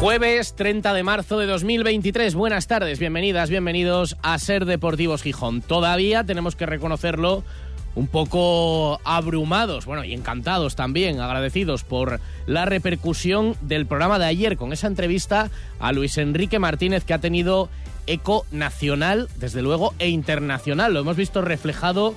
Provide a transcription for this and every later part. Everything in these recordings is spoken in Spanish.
Jueves 30 de marzo de 2023. Buenas tardes, bienvenidas, bienvenidos a Ser Deportivos Gijón. Todavía tenemos que reconocerlo un poco abrumados, bueno, y encantados también, agradecidos por la repercusión del programa de ayer con esa entrevista a Luis Enrique Martínez que ha tenido eco nacional, desde luego, e internacional. Lo hemos visto reflejado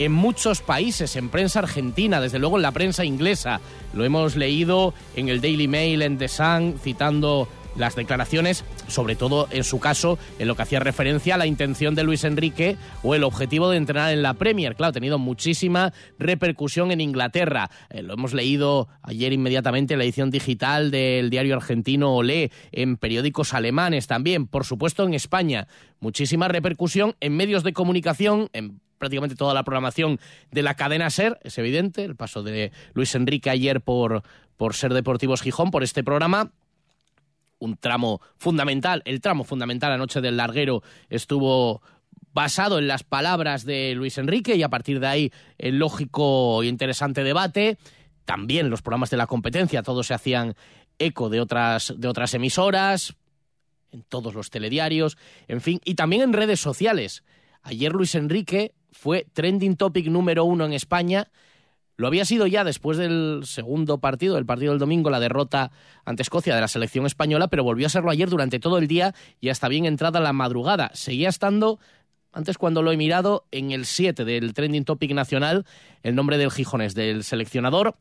en muchos países, en prensa argentina, desde luego en la prensa inglesa. Lo hemos leído en el Daily Mail, en The Sun, citando las declaraciones, sobre todo en su caso, en lo que hacía referencia a la intención de Luis Enrique o el objetivo de entrenar en la Premier. Claro, ha tenido muchísima repercusión en Inglaterra. Eh, lo hemos leído ayer inmediatamente en la edición digital del diario argentino Olé, en periódicos alemanes también, por supuesto en España. Muchísima repercusión en medios de comunicación, en prácticamente toda la programación de la cadena SER, es evidente, el paso de Luis Enrique ayer por, por Ser Deportivos Gijón, por este programa. Un tramo fundamental, el tramo fundamental anoche del larguero estuvo basado en las palabras de Luis Enrique y a partir de ahí el lógico e interesante debate. También los programas de la competencia, todos se hacían eco de otras, de otras emisoras, en todos los telediarios, en fin, y también en redes sociales. Ayer Luis Enrique fue trending topic número uno en España. Lo había sido ya después del segundo partido, el partido del domingo, la derrota ante Escocia de la selección española, pero volvió a serlo ayer durante todo el día y hasta bien entrada la madrugada. Seguía estando, antes cuando lo he mirado, en el 7 del trending topic nacional, el nombre del Gijones, del seleccionador,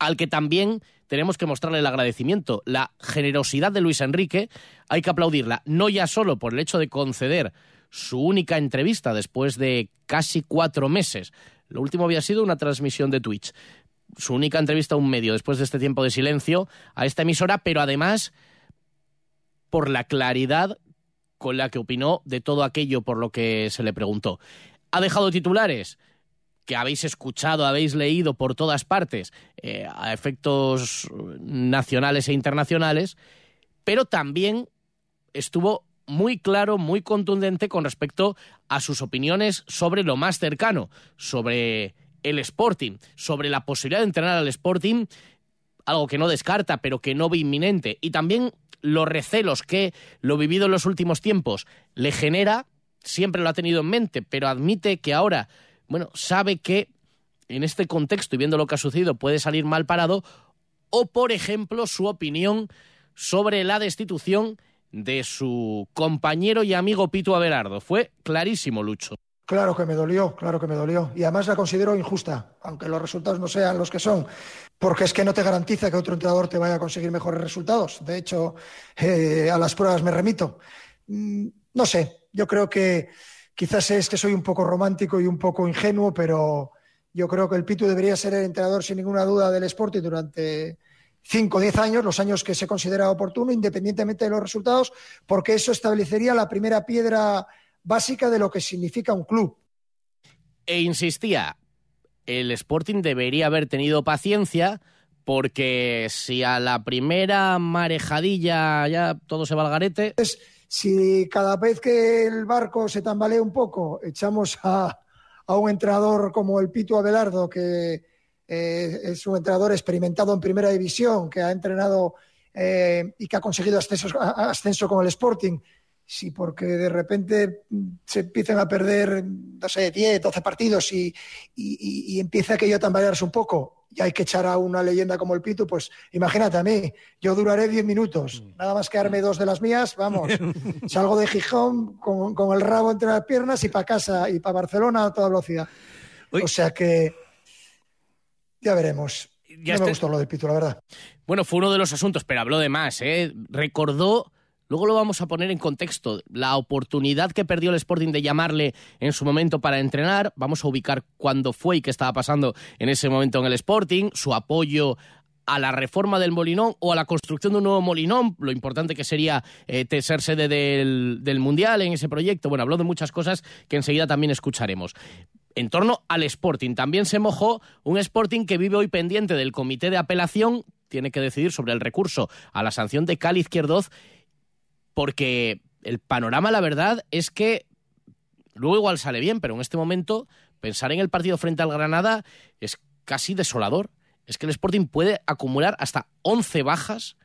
al que también tenemos que mostrarle el agradecimiento. La generosidad de Luis Enrique hay que aplaudirla, no ya solo por el hecho de conceder su única entrevista después de casi cuatro meses. Lo último había sido una transmisión de Twitch. Su única entrevista a un medio después de este tiempo de silencio a esta emisora, pero además por la claridad con la que opinó de todo aquello por lo que se le preguntó. Ha dejado titulares que habéis escuchado, habéis leído por todas partes, eh, a efectos nacionales e internacionales, pero también estuvo muy claro, muy contundente con respecto a sus opiniones sobre lo más cercano, sobre el Sporting, sobre la posibilidad de entrenar al Sporting, algo que no descarta, pero que no ve inminente, y también los recelos que lo vivido en los últimos tiempos le genera, siempre lo ha tenido en mente, pero admite que ahora, bueno, sabe que en este contexto y viendo lo que ha sucedido puede salir mal parado, o por ejemplo su opinión sobre la destitución de su compañero y amigo Pito Abelardo. Fue clarísimo, Lucho. Claro que me dolió, claro que me dolió. Y además la considero injusta, aunque los resultados no sean los que son, porque es que no te garantiza que otro entrenador te vaya a conseguir mejores resultados. De hecho, eh, a las pruebas me remito. Mm, no sé, yo creo que quizás es que soy un poco romántico y un poco ingenuo, pero yo creo que el Pitu debería ser el entrenador sin ninguna duda del Sporting durante 5 o 10 años, los años que se considera oportuno, independientemente de los resultados, porque eso establecería la primera piedra básica de lo que significa un club. E insistía, el Sporting debería haber tenido paciencia porque si a la primera marejadilla ya todo se va al garete... si cada vez que el barco se tambalea un poco, echamos a, a un entrenador como el Pito Abelardo, que eh, es un entrenador experimentado en primera división, que ha entrenado eh, y que ha conseguido ascenso, ascenso con el Sporting. Sí, porque de repente se empiezan a perder, no sé, 10, 12 partidos y, y, y empieza aquello a tambalearse un poco. Y hay que echar a una leyenda como el Pitu, pues imagínate a mí, yo duraré 10 minutos, nada más quedarme dos de las mías, vamos, salgo de Gijón con, con el rabo entre las piernas y para casa y para Barcelona a toda velocidad. O sea que ya veremos. Ya no me gustó lo del Pitu, la verdad. Bueno, fue uno de los asuntos, pero habló de más. ¿eh? Recordó, luego lo vamos a poner en contexto, la oportunidad que perdió el Sporting de llamarle en su momento para entrenar. Vamos a ubicar cuándo fue y qué estaba pasando en ese momento en el Sporting, su apoyo a la reforma del Molinón o a la construcción de un nuevo Molinón, lo importante que sería eh, ser sede del, del Mundial en ese proyecto. Bueno, habló de muchas cosas que enseguida también escucharemos en torno al Sporting. También se mojó un Sporting que vive hoy pendiente del comité de apelación, tiene que decidir sobre el recurso a la sanción de Cali Izquierdoz, porque el panorama, la verdad, es que luego igual sale bien, pero en este momento pensar en el partido frente al Granada es casi desolador. Es que el Sporting puede acumular hasta 11 bajas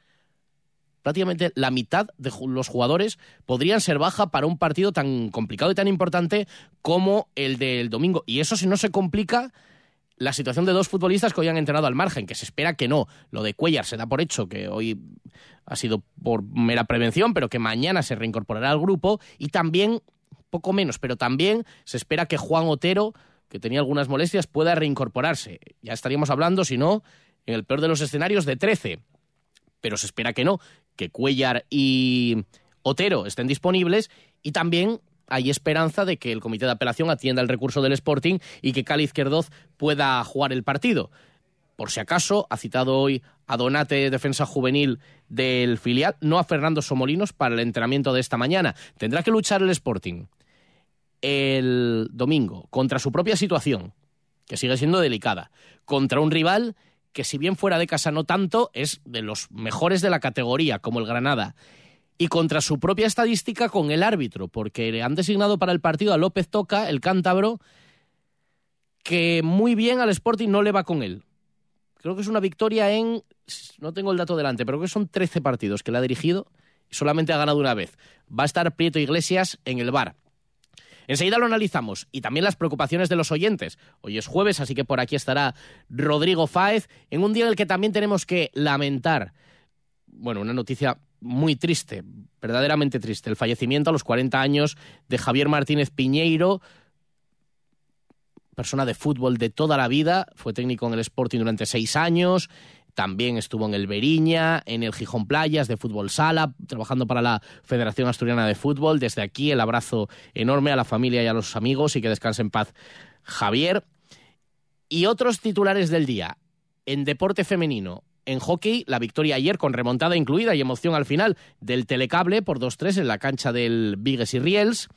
prácticamente la mitad de los jugadores podrían ser baja para un partido tan complicado y tan importante como el del domingo. Y eso si no se complica la situación de dos futbolistas que hoy han entrenado al margen, que se espera que no. Lo de Cuellar se da por hecho, que hoy ha sido por mera prevención, pero que mañana se reincorporará al grupo. Y también, poco menos, pero también se espera que Juan Otero, que tenía algunas molestias, pueda reincorporarse. Ya estaríamos hablando, si no, en el peor de los escenarios, de 13 pero se espera que no, que Cuellar y Otero estén disponibles y también hay esperanza de que el comité de apelación atienda el recurso del Sporting y que Cali Izquierdoz pueda jugar el partido. Por si acaso, ha citado hoy a Donate, defensa juvenil del filial, no a Fernando Somolinos para el entrenamiento de esta mañana. Tendrá que luchar el Sporting el domingo contra su propia situación, que sigue siendo delicada, contra un rival que si bien fuera de casa no tanto, es de los mejores de la categoría, como el Granada. Y contra su propia estadística con el árbitro, porque le han designado para el partido a López Toca, el cántabro, que muy bien al Sporting no le va con él. Creo que es una victoria en, no tengo el dato delante, pero creo que son 13 partidos que le ha dirigido y solamente ha ganado una vez. Va a estar Prieto Iglesias en el bar. Enseguida lo analizamos y también las preocupaciones de los oyentes. Hoy es jueves, así que por aquí estará Rodrigo Fáez en un día en el que también tenemos que lamentar, bueno, una noticia muy triste, verdaderamente triste, el fallecimiento a los 40 años de Javier Martínez Piñeiro, persona de fútbol de toda la vida, fue técnico en el Sporting durante seis años, también estuvo en el Beriña, en el Gijón Playas de Fútbol Sala, trabajando para la Federación Asturiana de Fútbol. Desde aquí el abrazo enorme a la familia y a los amigos y que descanse en paz Javier. Y otros titulares del día. En deporte femenino, en hockey, la victoria ayer con remontada incluida y emoción al final del telecable por 2-3 en la cancha del Vigues y Riels.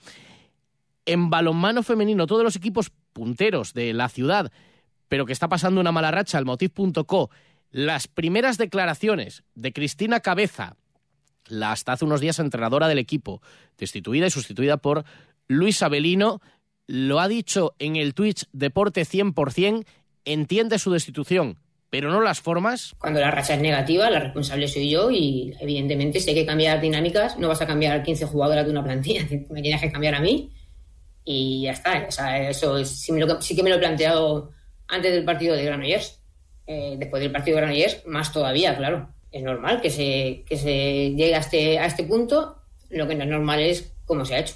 En balonmano femenino, todos los equipos punteros de la ciudad, pero que está pasando una mala racha, el motiv.co las primeras declaraciones de Cristina Cabeza, la hasta hace unos días entrenadora del equipo, destituida y sustituida por Luis Abelino, lo ha dicho en el Twitch Deporte 100%, entiende su destitución, pero no las formas. Cuando la racha es negativa, la responsable soy yo y evidentemente si hay que cambiar dinámicas, no vas a cambiar 15 jugadoras de una plantilla, me tienes que cambiar a mí y ya está. Eso sí, sí que me lo he planteado antes del partido de Granollers eh, después del partido de Granollers, más todavía, claro. Es normal que se, que se llegue a este, a este punto, lo que no es normal es cómo se ha hecho.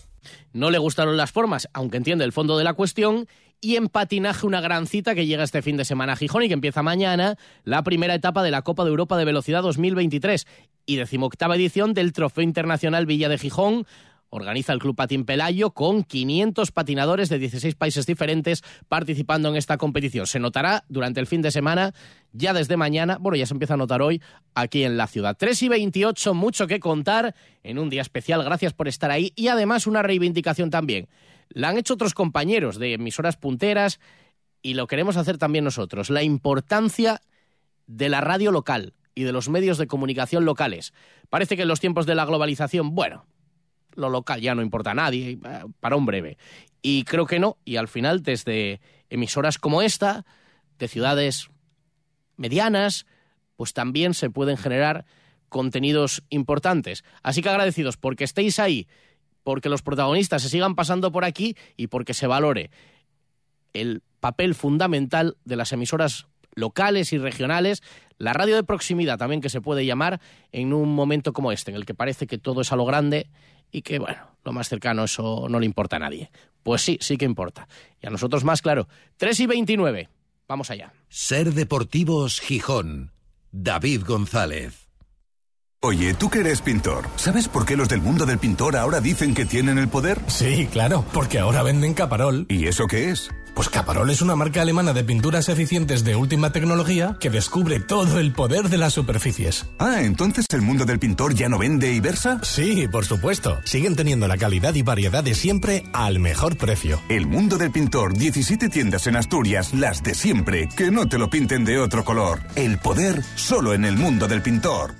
No le gustaron las formas, aunque entiende el fondo de la cuestión, y en patinaje una gran cita que llega este fin de semana a Gijón y que empieza mañana, la primera etapa de la Copa de Europa de Velocidad 2023 y decimoctava edición del Trofeo Internacional Villa de Gijón, organiza el Club Patín Pelayo con 500 patinadores de 16 países diferentes participando en esta competición. Se notará durante el fin de semana, ya desde mañana, bueno, ya se empieza a notar hoy aquí en la ciudad. 3 y 28, mucho que contar en un día especial. Gracias por estar ahí y además una reivindicación también. La han hecho otros compañeros de emisoras punteras y lo queremos hacer también nosotros. La importancia de la radio local y de los medios de comunicación locales. Parece que en los tiempos de la globalización, bueno, lo local ya no importa a nadie, eh, para un breve. Y creo que no, y al final desde emisoras como esta, de ciudades medianas, pues también se pueden generar contenidos importantes. Así que agradecidos porque estéis ahí, porque los protagonistas se sigan pasando por aquí y porque se valore el papel fundamental de las emisoras locales y regionales, la radio de proximidad también que se puede llamar en un momento como este, en el que parece que todo es a lo grande y que, bueno, lo más cercano eso no le importa a nadie. Pues sí, sí que importa. Y a nosotros más, claro. 3 y 29. Vamos allá. Ser Deportivos Gijón. David González. Oye, tú que eres pintor, ¿sabes por qué los del mundo del pintor ahora dicen que tienen el poder? Sí, claro, porque ahora venden caparol. ¿Y eso qué es? Pues Caparol es una marca alemana de pinturas eficientes de última tecnología que descubre todo el poder de las superficies. Ah, entonces el mundo del pintor ya no vende y versa? Sí, por supuesto. Siguen teniendo la calidad y variedad de siempre al mejor precio. El mundo del pintor, 17 tiendas en Asturias, las de siempre, que no te lo pinten de otro color. El poder solo en el mundo del pintor.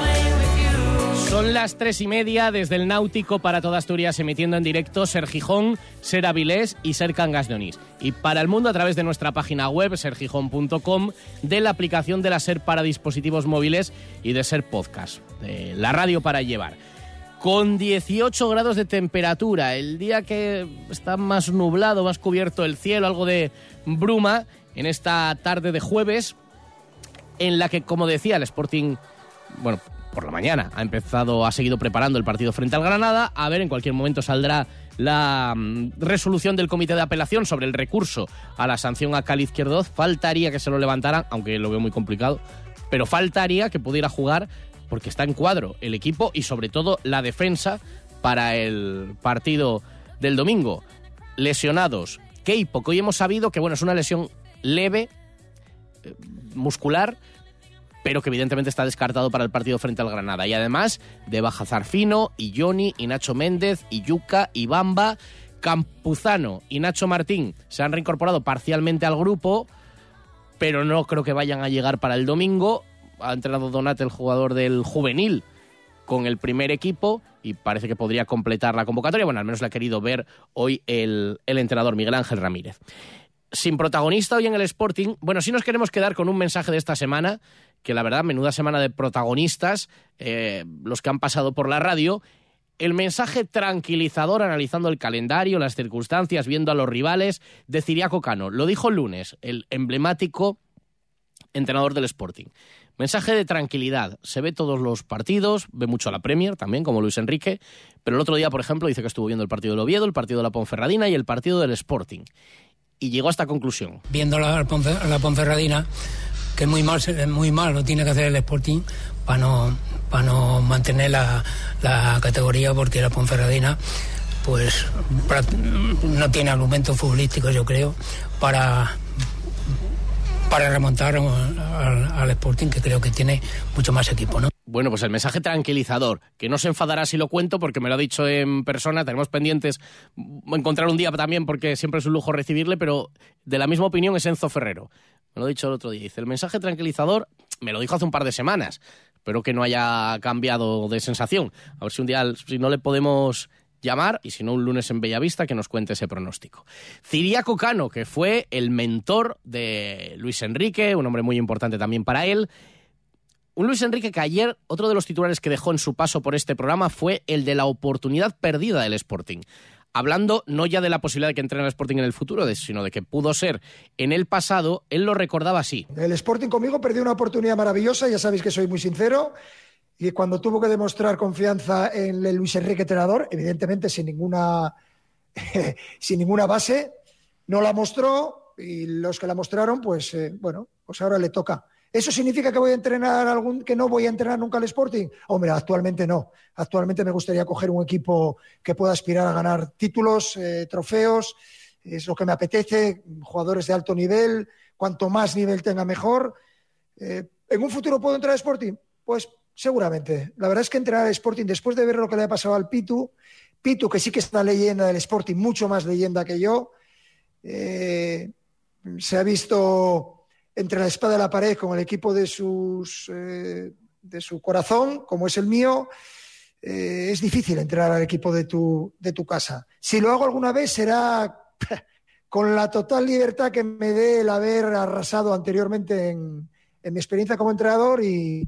Son las tres y media desde el Náutico para toda Asturias, emitiendo en directo Ser Gijón, Ser Avilés y Ser Cangas de Onís. Y para el mundo a través de nuestra página web, sergijón.com, de la aplicación de la Ser para dispositivos móviles y de Ser Podcast, de la radio para llevar. Con 18 grados de temperatura, el día que está más nublado, más cubierto el cielo, algo de bruma, en esta tarde de jueves, en la que, como decía, el Sporting, bueno, por la mañana ha empezado, ha seguido preparando el partido frente al Granada. A ver, en cualquier momento saldrá la mm, resolución del comité de apelación sobre el recurso a la sanción a Cali Izquierdoz. Faltaría que se lo levantaran, aunque lo veo muy complicado, pero faltaría que pudiera jugar porque está en cuadro el equipo y sobre todo la defensa para el partido del domingo. Lesionados, Keipo, que hoy hemos sabido que bueno, es una lesión leve, eh, muscular, pero que evidentemente está descartado para el partido frente al Granada. Y además de Baja Zarfino, y Johnny, y Nacho Méndez, y Yuca, y Bamba, Campuzano y Nacho Martín se han reincorporado parcialmente al grupo, pero no creo que vayan a llegar para el domingo. Ha entrenado Donat, el jugador del juvenil, con el primer equipo y parece que podría completar la convocatoria. Bueno, al menos la ha querido ver hoy el, el entrenador Miguel Ángel Ramírez sin protagonista hoy en el Sporting. Bueno, sí nos queremos quedar con un mensaje de esta semana, que la verdad, menuda semana de protagonistas, eh, los que han pasado por la radio. El mensaje tranquilizador analizando el calendario, las circunstancias, viendo a los rivales, de Ciriaco Cano. Lo dijo el lunes, el emblemático entrenador del Sporting. Mensaje de tranquilidad. Se ve todos los partidos, ve mucho a la Premier también, como Luis Enrique, pero el otro día, por ejemplo, dice que estuvo viendo el partido del Oviedo, el partido de la Ponferradina y el partido del Sporting y llegó a esta conclusión. Viendo la, la Ponferradina, que muy mal, muy mal lo tiene que hacer el Sporting para no, para no mantener la, la categoría, porque la Ponferradina pues no tiene argumentos futbolísticos, yo creo, para para remontar al, al, Sporting, que creo que tiene mucho más equipo, ¿no? Bueno, pues el mensaje tranquilizador, que no se enfadará si lo cuento porque me lo ha dicho en persona, tenemos pendientes encontrar un día también porque siempre es un lujo recibirle, pero de la misma opinión es Enzo Ferrero. Me lo ha dicho el otro día. Dice, el mensaje tranquilizador me lo dijo hace un par de semanas. Espero que no haya cambiado de sensación. A ver si un día, si no le podemos llamar, y si no un lunes en Bellavista, que nos cuente ese pronóstico. Ciriaco Cano, que fue el mentor de Luis Enrique, un hombre muy importante también para él, un Luis Enrique que ayer, otro de los titulares que dejó en su paso por este programa fue el de la oportunidad perdida del Sporting. Hablando no ya de la posibilidad de que entrene el Sporting en el futuro, sino de que pudo ser en el pasado, él lo recordaba así. El Sporting conmigo perdió una oportunidad maravillosa, ya sabéis que soy muy sincero, y cuando tuvo que demostrar confianza en el Luis Enrique entrenador, evidentemente sin ninguna, sin ninguna base, no la mostró y los que la mostraron, pues eh, bueno, pues ahora le toca. ¿Eso significa que voy a entrenar algún, que no voy a entrenar nunca al Sporting? Hombre, actualmente no. Actualmente me gustaría coger un equipo que pueda aspirar a ganar títulos, eh, trofeos. Es lo que me apetece, jugadores de alto nivel. Cuanto más nivel tenga, mejor. Eh, ¿En un futuro puedo entrar al Sporting? Pues seguramente. La verdad es que entrenar al Sporting, después de ver lo que le ha pasado al Pitu, Pitu, que sí que es una leyenda del Sporting, mucho más leyenda que yo, eh, se ha visto entre la espada y la pared con el equipo de, sus, eh, de su corazón, como es el mío, eh, es difícil entrar al equipo de tu, de tu casa. Si lo hago alguna vez será con la total libertad que me dé el haber arrasado anteriormente en, mi experiencia como entrenador y,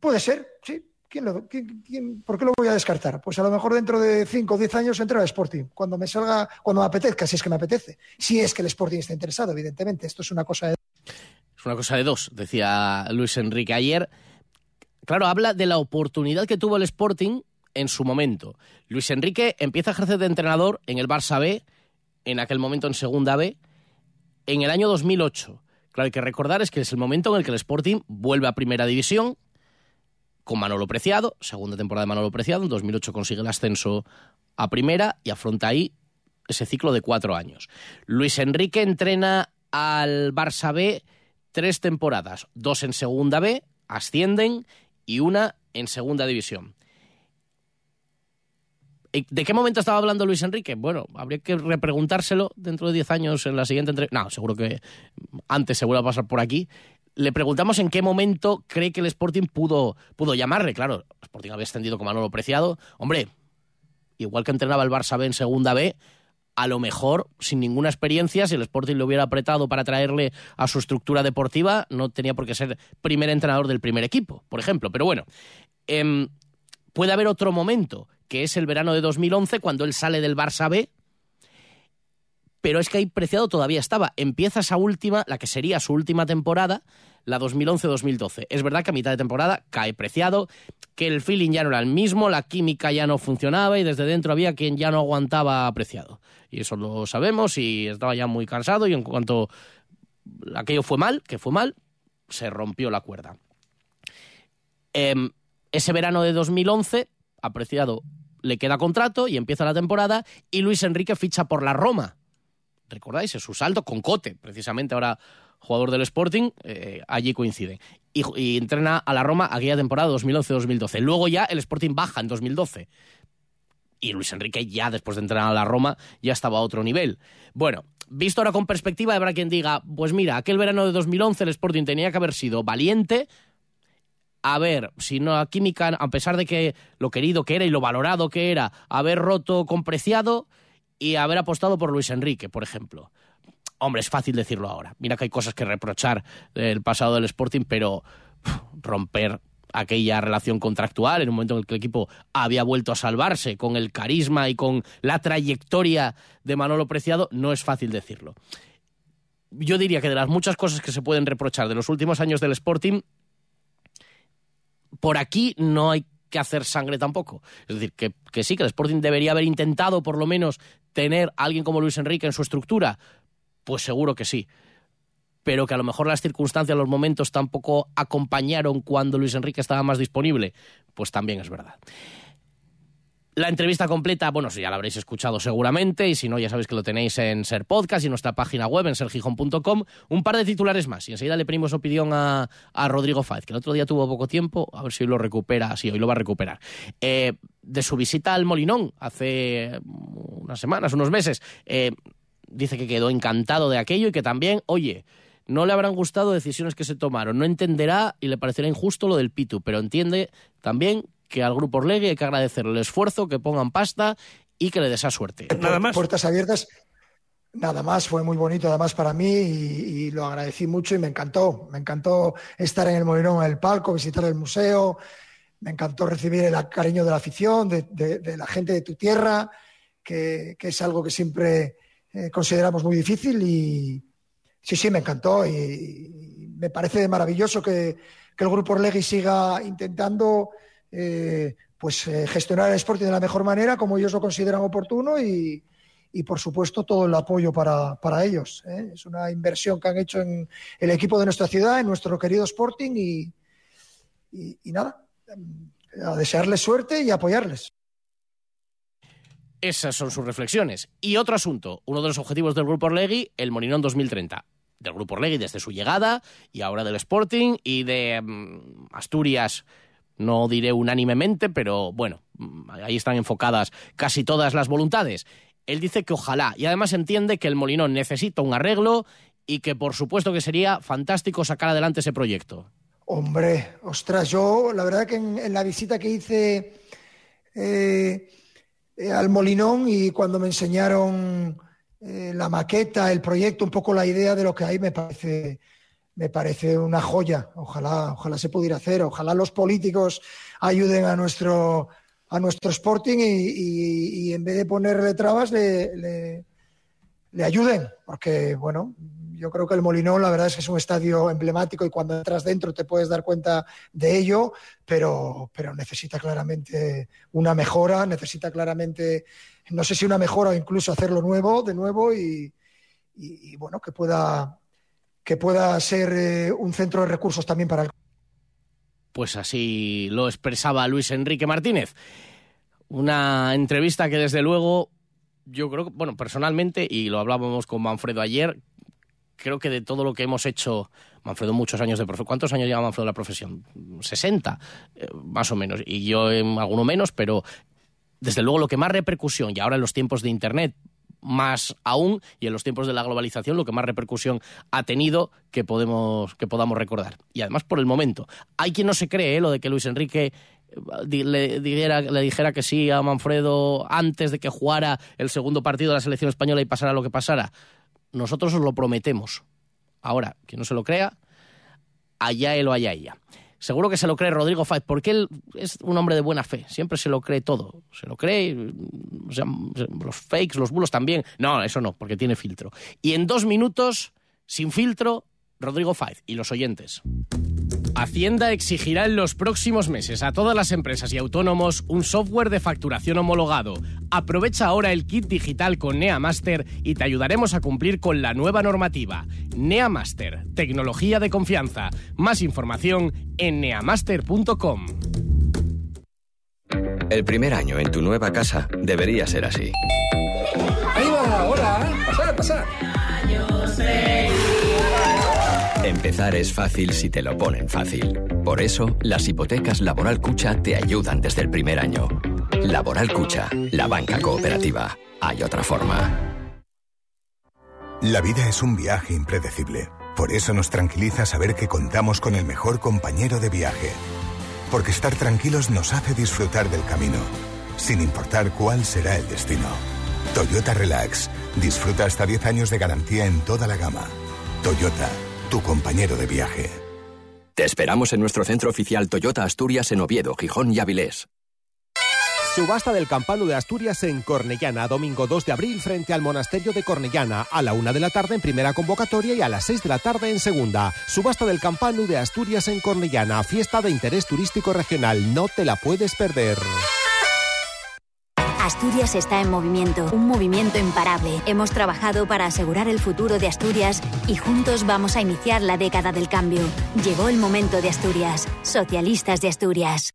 puede ser, sí. por qué lo voy a descartar? Pues a lo mejor dentro de 5 o 10 años entro al Sporting, cuando me salga, cuando me apetezca, si es que me apetece. Si es que el Sporting está interesado, evidentemente. Esto es una cosa de... Es una cosa de dos, decía Luis Enrique ayer. Claro, habla de la oportunidad que tuvo el Sporting en su momento. Luis Enrique empieza a ejercer de entrenador en el Barça B, en aquel momento en Segunda B, en el año 2008. Claro, hay que recordar es que es el momento en el que el Sporting vuelve a Primera División con Manolo Preciado, segunda temporada de Manolo Preciado, en 2008 consigue el ascenso a Primera y afronta ahí ese ciclo de cuatro años. Luis Enrique entrena al Barça B tres temporadas, dos en Segunda B, ascienden, y una en Segunda División. ¿De qué momento estaba hablando Luis Enrique? Bueno, habría que repreguntárselo dentro de 10 años en la siguiente entrevista. No, seguro que antes se vuelve a pasar por aquí. Le preguntamos en qué momento cree que el Sporting pudo, pudo llamarle. Claro, Sporting había extendido como Manolo Preciado. Hombre, igual que entrenaba el Barça B en Segunda B, a lo mejor, sin ninguna experiencia, si el Sporting le hubiera apretado para traerle a su estructura deportiva, no tenía por qué ser primer entrenador del primer equipo, por ejemplo. Pero bueno, em, puede haber otro momento que es el verano de 2011, cuando él sale del Barça B, pero es que ahí Preciado todavía estaba. Empieza esa última, la que sería su última temporada, la 2011-2012. Es verdad que a mitad de temporada cae Preciado, que el feeling ya no era el mismo, la química ya no funcionaba y desde dentro había quien ya no aguantaba Preciado. Y eso lo sabemos y estaba ya muy cansado y en cuanto aquello fue mal, que fue mal, se rompió la cuerda. Em, ese verano de 2011 apreciado le queda contrato y empieza la temporada y Luis Enrique ficha por la Roma. ¿Recordáis? Es su salto con Cote, precisamente ahora jugador del Sporting, eh, allí coincide. Y, entrena a la Roma aquella temporada 2011-2012. Luego ya el Sporting baja en 2012. Y Luis Enrique ya después de entrenar a la Roma ya estaba a otro nivel. Bueno, visto ahora con perspectiva, habrá quien diga, pues mira, aquel verano de 2011 el Sporting tenía que haber sido valiente, a ver, si no a Química, a pesar de que lo querido que era y lo valorado que era, haber roto con Preciado y haber apostado por Luis Enrique, por ejemplo. Hombre, es fácil decirlo ahora. Mira que hay cosas que reprochar del pasado del Sporting, pero romper aquella relación contractual en un momento en el que el equipo había vuelto a salvarse con el carisma y con la trayectoria de Manolo Preciado, no es fácil decirlo. Yo diría que de las muchas cosas que se pueden reprochar de los últimos años del Sporting, por aquí no hay que hacer sangre tampoco. Es decir, que, sí, que el Sporting debería haber intentado por lo menos tener a alguien como Luis Enrique en su estructura. Pues seguro que sí. Pero que a lo mejor las circunstancias, los momentos tampoco acompañaron cuando Luis Enrique estaba más disponible, pues también es verdad. La entrevista completa, bueno, ya la habréis escuchado seguramente, y si no, ya sabéis que lo tenéis en Ser Podcast y en nuestra página web, en sergijón.com. Un par de titulares más, y enseguida le pedimos opinión a, Rodrigo Fáez, que el otro día tuvo poco tiempo, a ver si hoy lo recupera, sí, hoy lo va a recuperar. Eh, de su visita al Molinón hace unas semanas, unos meses, eh, dice que quedó encantado de aquello y que también, oye, no le habrán gustado decisiones que se tomaron, no entenderá y le parecerá injusto lo del Pitu, pero entiende también que al Grupo Orlegui hay que agradecer el esfuerzo, que pongan pasta y que le desea suerte. Nada más. Puertas abiertas. Nada más, fue muy bonito además para mí y, lo agradecí mucho y me encantó. Me encantó estar en el Molinón, en el palco, visitar el museo. Me encantó recibir el cariño de la afición, de, la gente de tu tierra, que, es algo que siempre eh, consideramos muy difícil y sí, sí, me encantó y, me parece maravilloso que, que el Grupo Orlegui siga intentando eh, pues eh, gestionar el Sporting de la mejor manera, como ellos lo consideran oportuno y, por supuesto todo el apoyo para, ellos. ¿eh? Es una inversión que han hecho en el equipo de nuestra ciudad, en nuestro querido Sporting y, y, nada, a desearles suerte y apoyarles. Esas son sus reflexiones. Y otro asunto, uno de los objetivos del Grupo Orlegui, el Molinón 2030 del Grupo Orlegui desde su llegada y ahora del Sporting y de mm, Asturias no diré unánimemente, pero bueno, ahí están enfocadas casi todas las voluntades. Él dice que ojalá, y además entiende que el Molinón necesita un arreglo y que por supuesto que sería fantástico sacar adelante ese proyecto. Hombre, ostras, yo la verdad que en, la visita que hice eh, al Molinón y cuando me enseñaron eh, la maqueta, el proyecto, un poco la idea de lo que hay, me parece, me parece una joya. Ojalá, ojalá se pudiera hacer, ojalá los políticos ayuden a nuestro, a nuestro Sporting y, en vez de ponerle trabas le, le, ayuden, porque bueno, yo creo que el Molinón la verdad es que es un estadio emblemático y cuando entras dentro te puedes dar cuenta de ello, pero, pero necesita claramente una mejora, necesita claramente, no sé si una mejora o incluso hacerlo nuevo, de nuevo y, y bueno, que pueda que pueda ser eh, un centro de recursos también para el. Pues así lo expresaba Luis Enrique Martínez. Una entrevista que desde luego yo creo bueno, personalmente, y lo hablábamos con Manfredo ayer, creo que de todo lo que hemos hecho, Manfredo muchos años de profesión, ¿cuántos años lleva Manfredo la profesión? 60, eh, más o menos, y yo en alguno menos, pero desde luego lo que más repercusión, y ahora en los tiempos de Internet, más aún y en los tiempos de la globalización lo que más repercusión ha tenido que podemos que podamos recordar y además por el momento hay quien no se cree ¿eh? lo de que Luis Enrique eh, le dijera, le dijera que sí a Manfredo antes de que jugara el segundo partido de la selección española y pasara lo que pasara. Nosotros os lo prometemos. Ahora, quien no se lo crea, allá él o allá ella. Seguro que se lo cree Rodrigo Faiz, porque él es un hombre de buena fe, siempre se lo cree todo. Se lo cree, los fakes, los bulos también. No, eso no, porque tiene filtro. Y en dos minutos, sin filtro, Rodrigo Faiz y los oyentes. Hacienda exigirá en los próximos meses a todas las empresas y autónomos un software de facturación homologado. Aprovecha ahora el kit digital con NeaMaster y te ayudaremos a cumplir con la nueva normativa. NeaMaster, tecnología de confianza. Más información en neamaster.com. El primer año en tu nueva casa debería ser así. Ahí va, hola, pasar, pasar. Empezar es fácil si te lo ponen fácil. Por eso, las hipotecas Laboral Cucha te ayudan desde el primer año. Laboral Cucha, la banca cooperativa. Hay otra forma. La vida es un viaje impredecible. Por eso nos tranquiliza saber que contamos con el mejor compañero de viaje. Porque estar tranquilos nos hace disfrutar del camino, sin importar cuál será el destino. Toyota Relax. Disfruta hasta 10 años de garantía en toda la gama. Toyota tu compañero de viaje. Te esperamos en nuestro centro oficial Toyota Asturias en Oviedo, Gijón y Avilés. Subasta del Campano de Asturias en Cornellana, domingo 2 de abril frente al Monasterio de Cornellana, a la una de la tarde en primera convocatoria y a las 6 de la tarde en segunda. Subasta del Campano de Asturias en Cornellana, fiesta de interés turístico regional, no te la puedes perder. Asturias está en movimiento, un movimiento imparable. Hemos trabajado para asegurar el futuro de Asturias y juntos vamos a iniciar la década del cambio. Llegó el momento de Asturias. Socialistas de Asturias.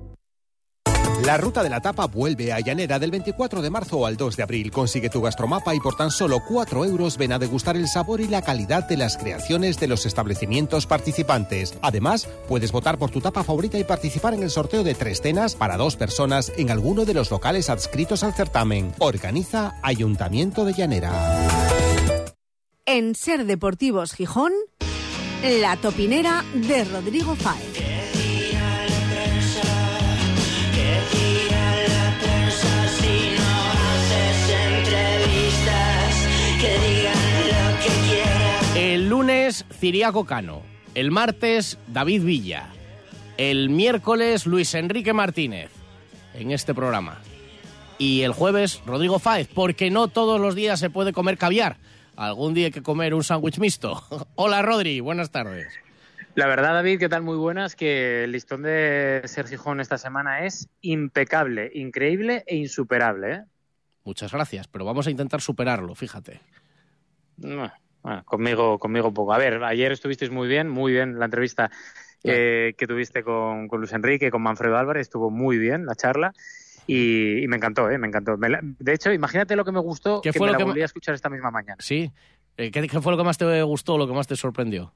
La ruta de la tapa vuelve a Llanera del 24 de marzo al 2 de abril. Consigue tu gastromapa y por tan solo 4 euros ven a degustar el sabor y la calidad de las creaciones de los establecimientos participantes. Además, puedes votar por tu tapa favorita y participar en el sorteo de tres cenas para dos personas en alguno de los locales adscritos al certamen. Organiza Ayuntamiento de Llanera. En Ser Deportivos Gijón, la topinera de Rodrigo Fáez. Lunes, Ciriaco Cano. El martes, David Villa. El miércoles, Luis Enrique Martínez. En este programa. Y el jueves, Rodrigo Fáez, porque no todos los días se puede comer caviar. Algún día hay que comer un sándwich mixto. Hola, Rodri, buenas tardes. La verdad, David, ¿qué tal? Muy buenas, que el listón de Sergio Gijón esta semana es impecable, increíble e insuperable. ¿eh? Muchas gracias, pero vamos a intentar superarlo, fíjate. Bueno, conmigo, conmigo poco. A ver, ayer estuvisteis muy bien, muy bien la entrevista eh, que tuviste con, Luis Enrique, con Manfredo Álvarez, estuvo muy bien la charla. Y, me encantó, ¿eh? me encantó. de hecho, imagínate lo que me gustó, que me la volví a escuchar esta misma mañana. Sí. Eh, ¿Qué, fue lo que más te gustó, lo que más te sorprendió?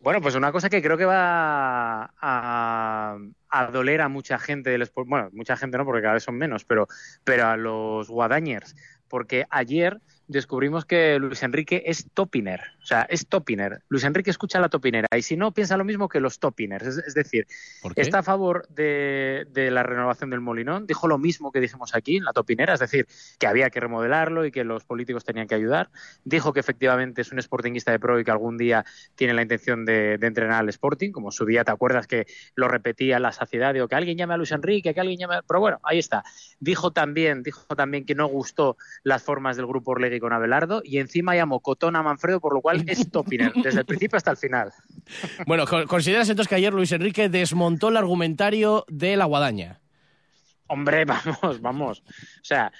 Bueno, pues una cosa que creo que va a, a doler a mucha gente del. Bueno, mucha gente no, porque cada vez son menos, pero, pero a los Guadañers. Porque ayer descubrimos que Luis Enrique es topiner. O sea, es topiner. Luis Enrique escucha la topinera y si no, piensa lo mismo que los topiners. Es, es decir, está a favor de, de, la renovación del Molinón. Dijo lo mismo que dijimos aquí en la topinera, es decir, que había que remodelarlo y que los políticos tenían que ayudar. Dijo que efectivamente es un sportingista de pro y que algún día tiene la intención de, de entrenar al Sporting, como su día, ¿te acuerdas que lo repetía la saciedad? Digo, que alguien llame a Luis Enrique, que alguien llame a... Pero bueno, ahí está. Dijo también, dijo también que no gustó las formas del grupo Orlegui con Abelardo y encima llamó Cotón a Manfredo, por lo cual es topiner, desde el principio hasta el final. Bueno, ¿consideras entonces que ayer Luis Enrique desmontó el argumentario de la guadaña? Hombre, vamos, vamos. O sea,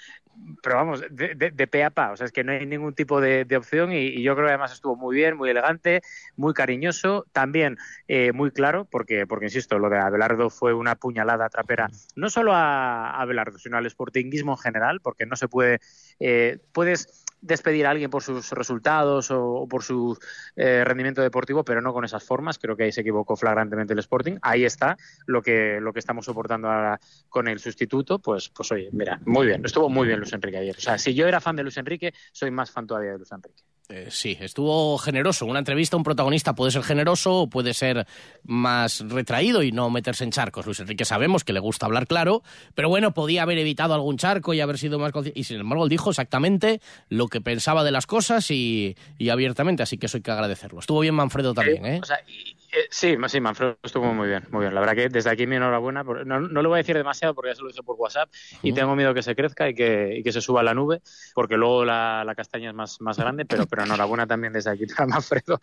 pero vamos, de, de, de, pe a pa, o sea, es que no hay ningún tipo de, de opción y, y, yo creo que además estuvo muy bien, muy elegante, muy cariñoso, también eh, muy claro, porque, porque insisto, lo de Abelardo fue una puñalada trapera, no solo a, a Abelardo, sino al sportinguismo en general, porque no se puede, eh, puedes despedir a alguien por sus resultados o, o por su eh, rendimiento deportivo, pero no con esas formas. Creo que ahí se equivocó flagrantemente el Sporting. Ahí está lo que, lo que estamos soportando ahora con el sustituto. Pues, pues oye, mira, muy bien, estuvo muy bien Luis Enrique ayer. O sea, si yo era fan de Luis Enrique, soy más fan todavía de Luis Enrique. Eh, sí, estuvo generoso. En una entrevista un protagonista puede ser generoso o puede ser más retraído y no meterse en charcos. Luis Enrique sabemos que le gusta hablar claro, pero bueno, podía haber evitado algún charco y haber sido más Y sin embargo, él dijo exactamente lo que pensaba de las cosas y, y abiertamente, así que eso hay que agradecerlo. Estuvo bien Manfredo también, ¿eh? O sea, y, eh, sí, sí, Manfredo estuvo muy bien, muy bien. La verdad que desde aquí mi enhorabuena. No, no lo voy a decir demasiado porque ya se lo hice por WhatsApp uh -huh. y tengo miedo que se crezca y que, y que se suba a la nube porque luego la, la castaña es más, más grande, pero, pero enhorabuena también desde aquí para Manfredo.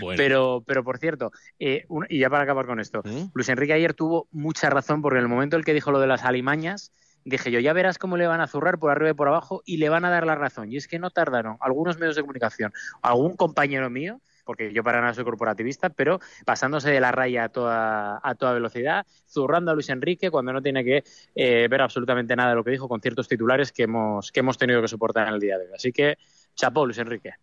Bueno. Pero, pero por cierto, eh, un, y ya para acabar con esto, ¿Mm? Luis Enrique ayer tuvo mucha razón porque en el momento en el que dijo lo de las alimañas, dije yo, ya verás cómo le van a zurrar por arriba y por abajo y le van a dar la razón. Y es que no tardaron algunos medios de comunicación, algún compañero mío, porque yo para nada soy corporativista, pero pasándose de la raya a toda, a toda velocidad, zurrando a Luis Enrique cuando no tiene que eh, ver absolutamente nada de lo que dijo con ciertos titulares que hemos, que hemos tenido que soportar en el día de hoy. Así que, chapó, Luis Enrique.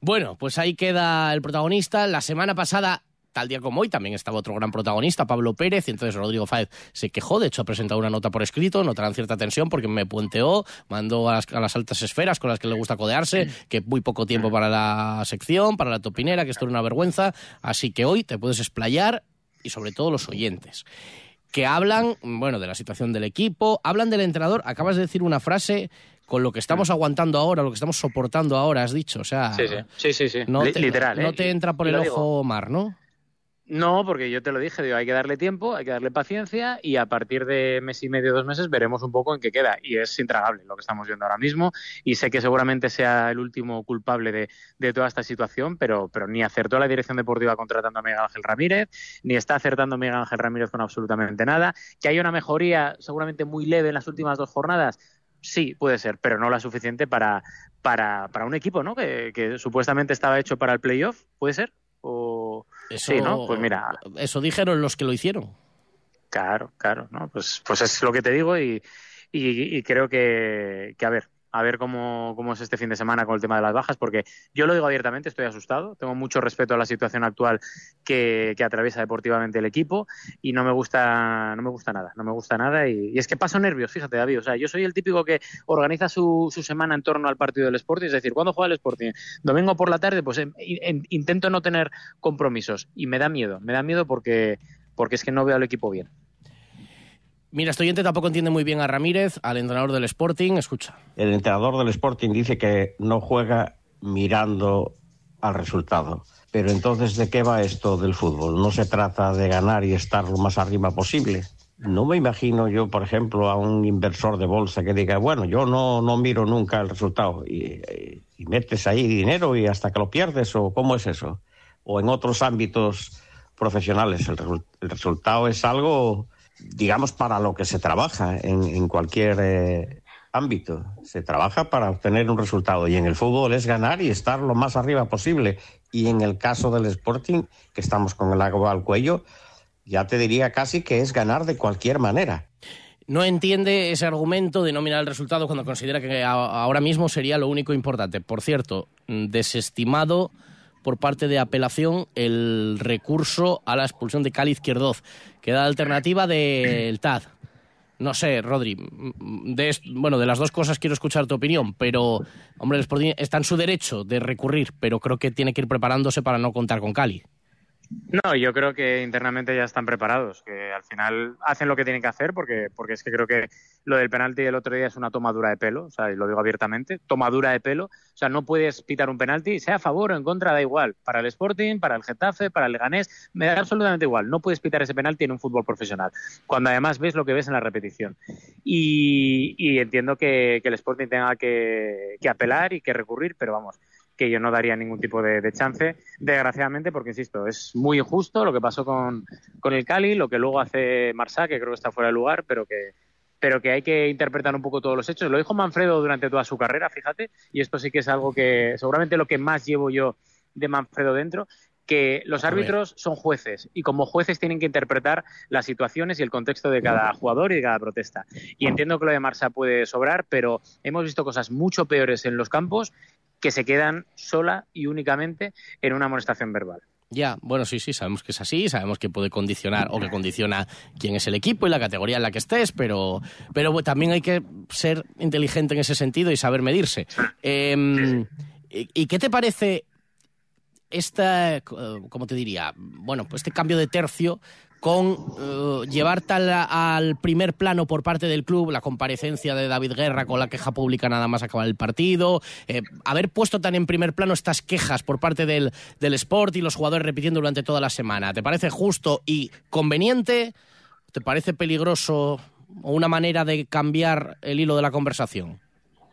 Bueno, pues ahí queda el protagonista. La semana pasada tal día como hoy también estaba otro gran protagonista, Pablo Pérez, y entonces Rodrigo Fáez se quejó, de hecho ha presentado una nota por escrito, notarán cierta tensión porque me puenteó, mandó a las, a las, altas esferas con las que le gusta codearse, que muy poco tiempo para la sección, para la topinera, que esto era una vergüenza, así que hoy te puedes explayar y sobre todo los oyentes que hablan, bueno, de la situación del equipo, hablan del entrenador, acabas de decir una frase con lo que estamos aguantando ahora, lo que estamos soportando ahora, has dicho, o sea, sí, sí, sí, sí, sí. No te, literal, ¿eh? no te entra por el ojo digo. mar, ¿no? No, porque yo te lo dije, digo, hay que darle tiempo, hay que darle paciencia y a partir de mes y medio, dos meses, veremos un poco en qué queda. Y es intragable lo que estamos viendo ahora mismo y sé que seguramente sea el último culpable de, de toda esta situación, pero, pero ni acertó la dirección deportiva contratando a Miguel Ángel Ramírez, ni está acertando Miguel Ángel Ramírez con absolutamente nada. Que hay una mejoría seguramente muy leve en las últimas dos jornadas, Sí, puede ser, pero no la suficiente para, para, para un equipo, ¿no? Que, que supuestamente estaba hecho para el playoff, ¿puede ser? O... Eso, sí, ¿no? Pues mira. Eso dijeron los que lo hicieron. Claro, claro, ¿no? Pues, pues es lo que te digo y, y, y creo que, que, a ver, a ver cómo, cómo es este fin de semana con el tema de las bajas, porque yo lo digo abiertamente, estoy asustado, tengo mucho respeto a la situación actual que, que atraviesa deportivamente el equipo y no me gusta, no me gusta nada, no me gusta nada y, es que paso nervios, fíjate David, o sea, yo soy el típico que organiza su, su semana en torno al partido del Sporting, es decir, ¿cuándo juega el Sporting? Domingo por la tarde, pues en, en, intento no tener compromisos y me da miedo, me da miedo porque, porque es que no veo al equipo bien. Mira, este oyente tampoco entiende muy bien a Ramírez, al entrenador del Sporting. Escucha. El entrenador del Sporting dice que no juega mirando al resultado. Pero entonces, ¿de qué va esto del fútbol? ¿No se trata de ganar y estar lo más arriba posible? No me imagino yo, por ejemplo, a un inversor de bolsa que diga, bueno, yo no, no miro nunca el resultado y, metes ahí dinero y hasta que lo pierdes, o cómo es eso. O en otros ámbitos profesionales, el resultado es algo digamos, para lo que se trabaja en, en cualquier eh, ámbito. Se trabaja para obtener un resultado y en el fútbol es ganar y estar lo más arriba posible. Y en el caso del Sporting, que estamos con el agua al cuello, ya te diría casi que es ganar de cualquier manera. No entiende ese argumento de no mirar el resultado cuando considera que ahora mismo sería lo único importante. Por cierto, desestimado por parte de apelación el recurso a la expulsión de Cali Izquierdoz, que da alternativa del TAD. No sé, Rodri, de, bueno, de las dos cosas quiero escuchar tu opinión, pero, hombre, está en su derecho de recurrir, pero creo que tiene que ir preparándose para no contar con Cali. No, yo creo que internamente ya están preparados, que al final hacen lo que tienen que hacer, porque, porque es que creo que lo del penalti del otro día es una tomadura de pelo, o sea, y lo digo abiertamente, tomadura de pelo, o sea, no puedes pitar un penalti, sea a favor o en contra, da igual, para el Sporting, para el Getafe, para el Leganés, me da absolutamente igual, no puedes pitar ese penalti en un fútbol profesional, cuando además ves lo que ves en la repetición. Y, entiendo que, el Sporting tenga que apelar y que recurrir, pero vamos, que yo no daría ningún tipo de, chance, desgraciadamente, porque insisto, es muy injusto lo que pasó con, con el Cali, lo que luego hace Marsá, que creo que está fuera de lugar, pero que, pero que hay que interpretar un poco todos los hechos. Lo dijo Manfredo durante toda su carrera, fíjate, y esto sí que es algo que seguramente lo que más llevo yo de Manfredo dentro, que los árbitros son jueces y como jueces tienen que interpretar las situaciones y el contexto de cada jugador y de cada protesta. Y entiendo que lo de Marsá puede sobrar, pero hemos visto cosas mucho peores en los campos que se quedan sola y únicamente en una amonestación verbal. Ya, bueno, sí, sí, sabemos que es así, sabemos que puede condicionar o que condiciona quién es el equipo y la categoría en la que estés, pero, pero también hay que ser inteligente en ese sentido y saber medirse. Em, ¿Y qué te parece esta, eh, ¿cómo te diría? Bueno, pues este cambio de tercio con eh, llevar tal al primer plano por parte del club la comparecencia de David Guerra con la queja pública nada más acabar el partido, eh, haber puesto tan en primer plano estas quejas por parte del, del Sport y los jugadores repitiendo durante toda la semana. ¿Te parece justo y conveniente? ¿Te parece peligroso o una manera de cambiar el hilo de la conversación?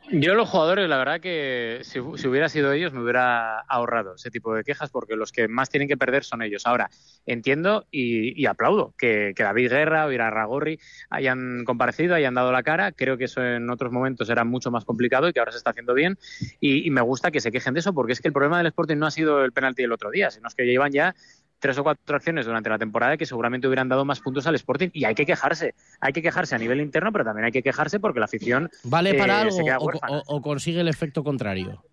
Yo los jugadores, la verdad que si, hubiera sido ellos me hubiera ahorrado ese tipo de quejas porque los que más tienen que perder son ellos. Ahora, entiendo y, aplaudo que, David Guerra o Ragorri hayan comparecido, hayan dado la cara. Creo que eso en otros momentos era mucho más complicado y que ahora se está haciendo bien. Y, y me gusta que se quejen de eso porque es que el problema del Sporting no ha sido el penalti del otro día, sino que llevan ya tres o cuatro acciones durante la temporada que seguramente hubieran dado más puntos al Sporting y hay que quejarse, hay que quejarse a nivel interno, pero también hay que quejarse porque la afición vale para eh, algo o, consigue el efecto contrario.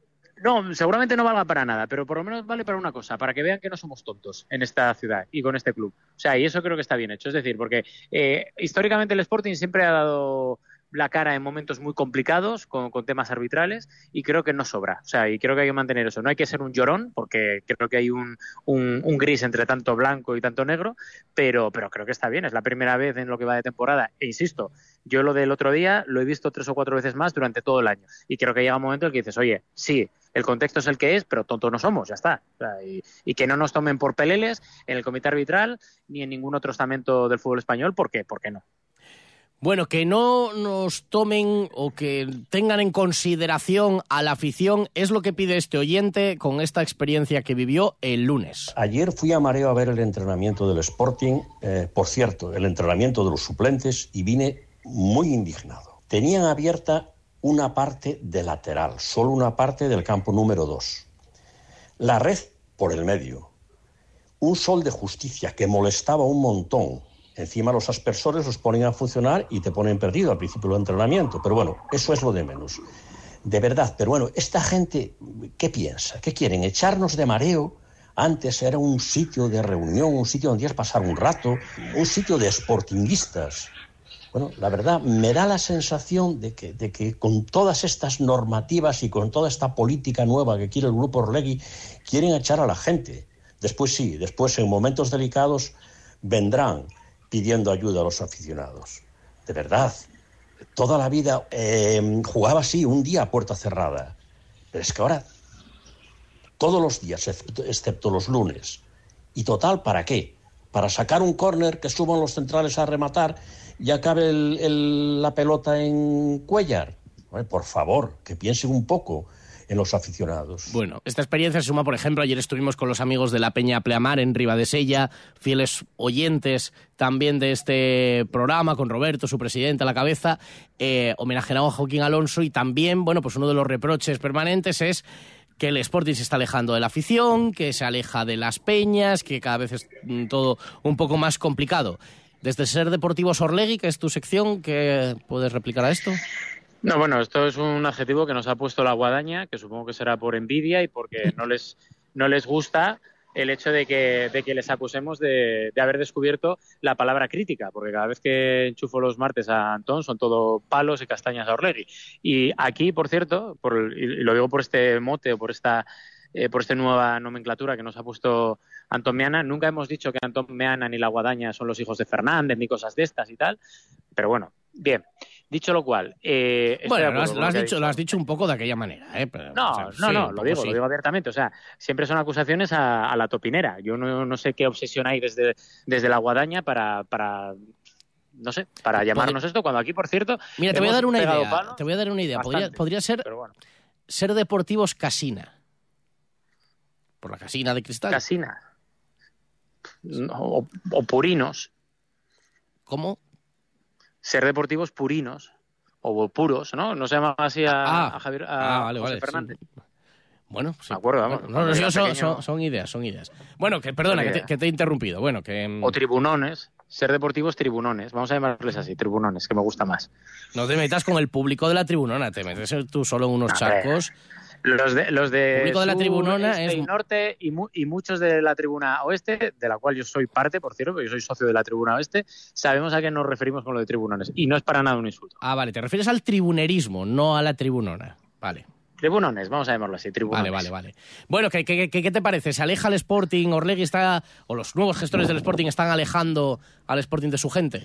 No, seguramente no valga para nada, pero por lo menos vale para una cosa, para que vean que no somos tontos en esta ciudad y con este club. O sea, y eso creo que está bien hecho. Es decir, porque eh, históricamente el Sporting siempre ha dado la cara en momentos muy complicados con, temas arbitrales y creo que no sobra. O sea, y creo que hay que mantener eso. No hay que ser un llorón porque creo que hay un, un, gris entre tanto blanco y tanto negro, pero, pero creo que está bien. Es la primera vez en lo que va de temporada. E insisto, yo lo del otro día lo he visto tres o cuatro veces más durante todo el año. Y creo que llega un momento en el que dices, oye, sí, el contexto es el que es, pero tontos no somos, ya está. y, que no nos tomen por peleles en el comité arbitral ni en ningún otro estamento del fútbol español, ¿por qué? ¿Por qué no? Bueno, que no nos tomen o que tengan en consideración a la afición es lo que pide este oyente con esta experiencia que vivió el lunes. Ayer fui a Mareo a ver el entrenamiento del Sporting, eh, por cierto, el entrenamiento de los suplentes y vine muy indignado. Tenían abierta una parte de lateral, solo una parte del campo número 2. La red por el medio. Un sol de justicia que molestaba un montón Encima los aspersores los ponen a funcionar y te ponen perdido al principio del entrenamiento. Pero bueno, eso es lo de menos. De verdad, pero bueno, esta gente, ¿qué piensa? ¿Qué quieren? ¿Echarnos de mareo? Antes era un sitio de reunión, un sitio donde ibas pasar un rato, un sitio de sportinguistas. Bueno, la verdad, me da la sensación de que, de que con todas estas normativas y con toda esta política nueva que quiere el grupo Orlegui, quieren echar a la gente. Después sí, después en momentos delicados vendrán pidiendo ayuda a los aficionados. De verdad, toda la vida em, jugaba así, un día a puerta cerrada. Pero es que ahora, todos los días, excepto los lunes. ¿Y total para qué? Para sacar un córner que suban los centrales a rematar y acabe la pelota en Cuellar. Por favor, que piensen un poco en los aficionados. Bueno, esta experiencia se suma, por ejemplo, ayer estuvimos con los amigos de la Peña Pleamar en Sella, fieles oyentes también de este programa, con Roberto, su presidente a la cabeza, eh, homenajeado a Joaquín Alonso y también, bueno, pues uno de los reproches permanentes es que el Sporting se está alejando de la afición, que se aleja de las peñas, que cada vez es mm, todo un poco más complicado. Desde Ser Deportivo Sorlegui, que es tu sección, ¿qué puedes replicar a esto? No, bueno, esto es un adjetivo que nos ha puesto la guadaña, que supongo que será por envidia y porque no les no les gusta el hecho de que, de que les acusemos de, de, haber descubierto la palabra crítica, porque cada vez que enchufo los martes a Antón son todo palos y castañas a Orlegui. Y aquí, por cierto, por, y lo digo por este mote o por esta, eh, por esta nueva nomenclatura que nos ha puesto Antón Meana, nunca hemos dicho que Antón Meana ni la Guadaña son los hijos de Fernández ni cosas de estas y tal, pero bueno, bien. Dicho lo cual, eh, bueno, lo has, lo, has dicho, lo has, dicho, un poco de aquella manera, ¿eh? Pero, no, o sea, no, sí, no, lo digo, sí. lo digo abiertamente. O sea, siempre son acusaciones a, a la topinera. Yo no, no, sé qué obsesión hay desde, desde la guadaña para, para no sé, para llamarnos esto, cuando aquí, por cierto. Mira, te voy a dar una idea. Te voy a dar una idea. Podría, bastante, podría ser bueno. ser deportivos casina. Por la casina de cristal. Casina. O, o purinos. ¿Cómo? Ser deportivos purinos o puros, ¿no? No se llama así a, ah, a Javier a ah, vale, José vale, Fernández. Sí. Bueno, sí. Me acuerdo, vamos. Bueno, no, no, son, pequeño. son, son, ideas, son ideas. Bueno, que perdona, que te, que te, he interrumpido. Bueno, que... mm, O tribunones. Ser deportivos tribunones. Vamos a llamarles así, tribunones, que me gusta más. No te metas con el público de la tribunona, te metes tú solo en unos A charcos. Los de, los de público de la tribunona este es- y norte y, mu- y muchos de la tribuna oeste, de la cual yo soy parte, por cierto, porque yo soy socio de la tribuna oeste, sabemos a qué nos referimos con lo de tribunones. Y no es para nada un insulto. Ah, vale, te refieres al tribunerismo, no a la tribunona. Vale. Tribunones, vamos a llamarlo así, tribunones. Vale, vale, vale. Bueno, ¿qué, qué, qué, qué te parece? ¿Se aleja el Sporting? ¿Orlegui está, o los nuevos gestores del Sporting están alejando al Sporting de su gente?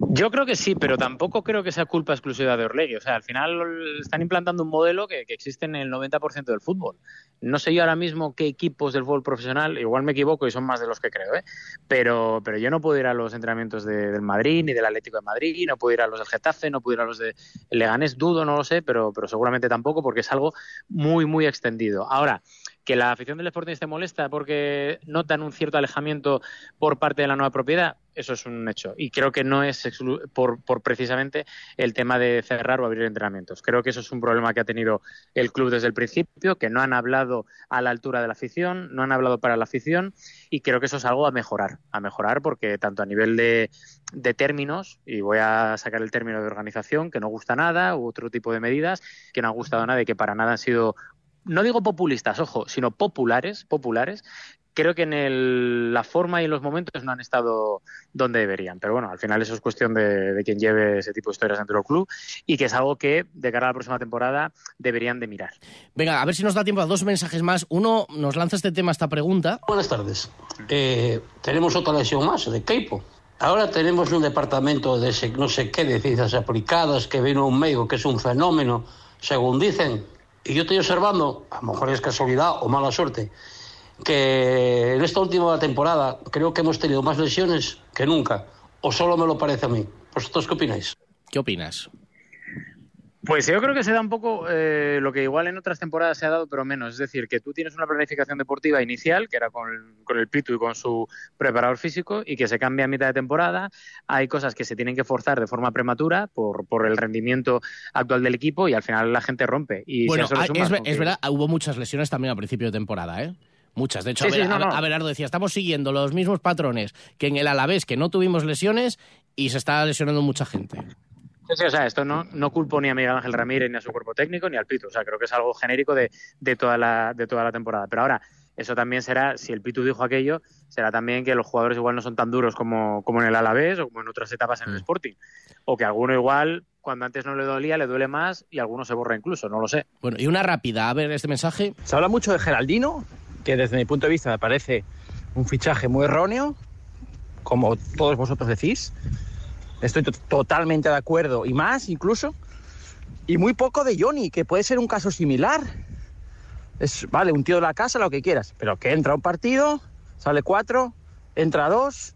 Yo creo que sí, pero tampoco creo que sea culpa exclusiva de Orlegui. O sea, al final están implantando un modelo que, que existe en el 90% del fútbol. No sé yo ahora mismo qué equipos del fútbol profesional, igual me equivoco y son más de los que creo, ¿eh? pero, pero yo no puedo ir a los entrenamientos de- del Madrid ni del Atlético de Madrid, no puedo ir a los del Getafe, no puedo ir a los de Leganés, dudo, no lo sé, pero, pero seguramente tampoco porque es algo muy, muy extendido. Ahora, que la afición del Sporting esté molesta porque notan un cierto alejamiento por parte de la nueva propiedad, eso es un hecho. Y creo que no es por, por precisamente el tema de cerrar o abrir entrenamientos. Creo que eso es un problema que ha tenido el club desde el principio, que no han hablado a la altura de la afición, no han hablado para la afición y creo que eso es algo a mejorar, a mejorar porque tanto a nivel de, de términos, y voy a sacar el término de organización, que no gusta nada, u otro tipo de medidas que no han gustado nada y que para nada han sido no digo populistas, ojo, sino populares, populares, creo que en el- la forma y en los momentos no han estado donde deberían. Pero bueno, al final eso es cuestión de, de quien lleve ese tipo de historias dentro del club y que es algo que de cara a la próxima temporada deberían de mirar. Venga, a ver si nos da tiempo a dos mensajes más. Uno nos lanza este tema, esta pregunta. Buenas tardes. Eh, tenemos otra lesión más, de Keipo. Ahora tenemos un departamento de no sé qué de ciencias aplicadas que vino un médico que es un fenómeno, según dicen. Y yo estoy observando, a lo mejor es casualidad o mala suerte, que en esta última temporada creo que hemos tenido más lesiones que nunca. O solo me lo parece a mí. ¿Vosotros qué opináis? ¿Qué opinas? Pues yo creo que se da un poco eh, lo que igual en otras temporadas se ha dado, pero menos. Es decir, que tú tienes una planificación deportiva inicial, que era con, con el Pitu y con su preparador físico, y que se cambia a mitad de temporada. Hay cosas que se tienen que forzar de forma prematura por, por el rendimiento actual del equipo y al final la gente rompe. Y a bueno, ah, es, verdad, hubo muchas lesiones también a principio de temporada, ¿eh? Muchas. De hecho, Sí, Abel- sí, no, no. Abelardo decía, estamos siguiendo los mismos patrones que en el Alavés, que no tuvimos lesiones y se está lesionando mucha gente. Sí, sí, o sea, esto no, no culpo ni a Miguel Ángel Ramírez, ni a su cuerpo técnico, ni al Pitu. O sea, creo que es algo genérico de, de, toda, la, de toda la temporada. Pero ahora, eso también será, si el Pitu dijo aquello, será también que los jugadores igual no son tan duros como, como en el Alavés o como en otras etapas en el Sporting. O que alguno igual, cuando antes no le dolía, le duele más y alguno se borra incluso, no lo sé. Bueno, y una rápida, a ver este mensaje. Se habla mucho de Geraldino, que desde mi punto de vista me parece un fichaje muy erróneo, como todos vosotros decís. Estoy to- totalmente de acuerdo, y más incluso. Y muy poco de Johnny, que puede ser un caso similar. Es, vale, un tío de la casa, lo que quieras, pero que entra a un partido, sale cuatro, entra dos,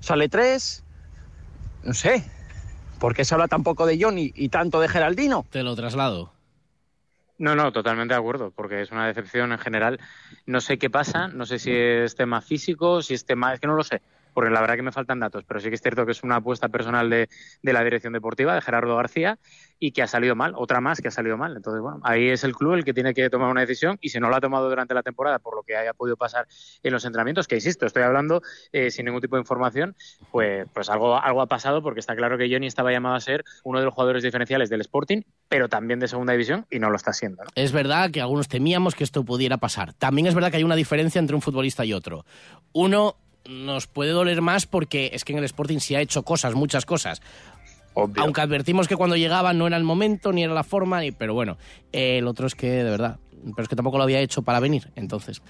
sale tres. No sé. ¿Por qué se habla tan poco de Johnny y tanto de Geraldino? Te lo traslado. No, no, totalmente de acuerdo, porque es una decepción en general. No sé qué pasa, no sé si es tema físico, si es tema, es que no lo sé. Porque la verdad que me faltan datos, pero sí que es cierto que es una apuesta personal de, de la dirección deportiva, de Gerardo García, y que ha salido mal, otra más que ha salido mal. Entonces, bueno, ahí es el club el que tiene que tomar una decisión y si no la ha tomado durante la temporada por lo que haya podido pasar en los entrenamientos, que insisto, estoy hablando eh, sin ningún tipo de información, pues, pues algo, algo ha pasado porque está claro que Johnny estaba llamado a ser uno de los jugadores diferenciales del Sporting, pero también de segunda división y no lo está siendo. Es verdad que algunos temíamos que esto pudiera pasar. También es verdad que hay una diferencia entre un futbolista y otro. Uno nos puede doler más porque es que en el Sporting se ha hecho cosas, muchas cosas. Aunque advertimos que cuando llegaba no era el momento, ni era la forma, ni, pero bueno, eh, el otro es que, de verdad, pero es que tampoco lo había hecho para venir, entonces.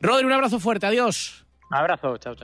Rodri, un abrazo fuerte, adiós. Abrazo, chao, chao.